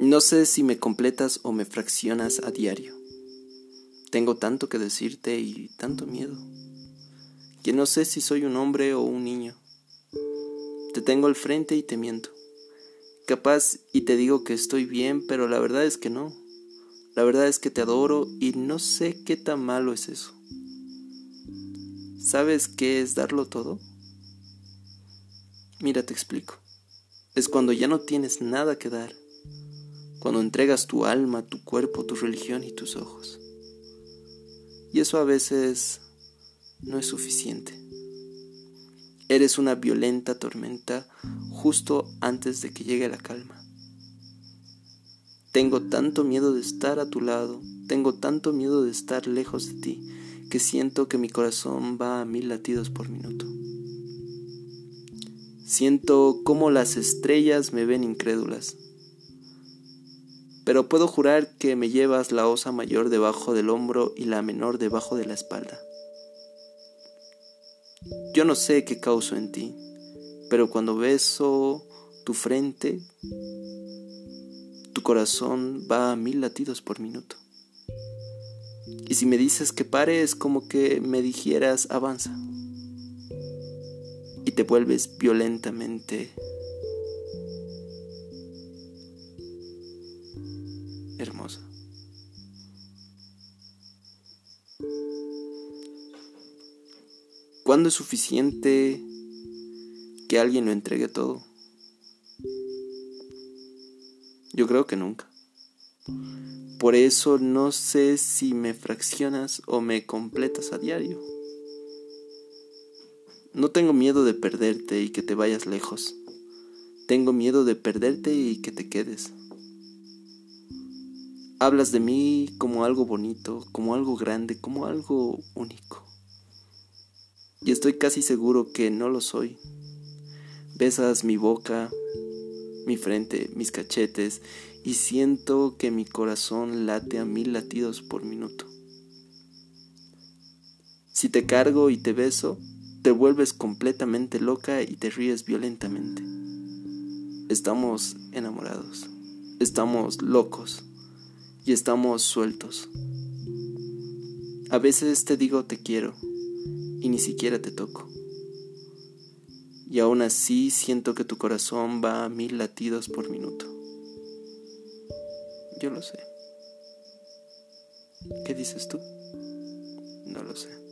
No sé si me completas o me fraccionas a diario. Tengo tanto que decirte y tanto miedo, que no sé si soy un hombre o un niño. Te tengo al frente y te miento. Capaz y te digo que estoy bien, pero la verdad es que no. La verdad es que te adoro y no sé qué tan malo es eso. ¿Sabes qué es darlo todo? Mira, te explico. Es cuando ya no tienes nada que dar, cuando entregas tu alma, tu cuerpo, tu religión y tus ojos. Y eso a veces no es suficiente. Eres una violenta tormenta justo antes de que llegue la calma. Tengo tanto miedo de estar a tu lado, tengo tanto miedo de estar lejos de ti, que siento que mi corazón va a mil latidos por minuto. Siento como las estrellas me ven incrédulas. Pero puedo jurar que me llevas la osa mayor debajo del hombro y la menor debajo de la espalda. Yo no sé qué causo en ti, pero cuando beso tu frente, tu corazón va a mil latidos por minuto. Y si me dices que pare es como que me dijeras avanza te vuelves violentamente hermosa. ¿Cuándo es suficiente que alguien lo entregue todo? Yo creo que nunca. Por eso no sé si me fraccionas o me completas a diario. No tengo miedo de perderte y que te vayas lejos. Tengo miedo de perderte y que te quedes. Hablas de mí como algo bonito, como algo grande, como algo único. Y estoy casi seguro que no lo soy. Besas mi boca, mi frente, mis cachetes, y siento que mi corazón late a mil latidos por minuto. Si te cargo y te beso, te vuelves completamente loca y te ríes violentamente. Estamos enamorados, estamos locos y estamos sueltos. A veces te digo te quiero y ni siquiera te toco. Y aún así siento que tu corazón va a mil latidos por minuto. Yo lo sé. ¿Qué dices tú? No lo sé.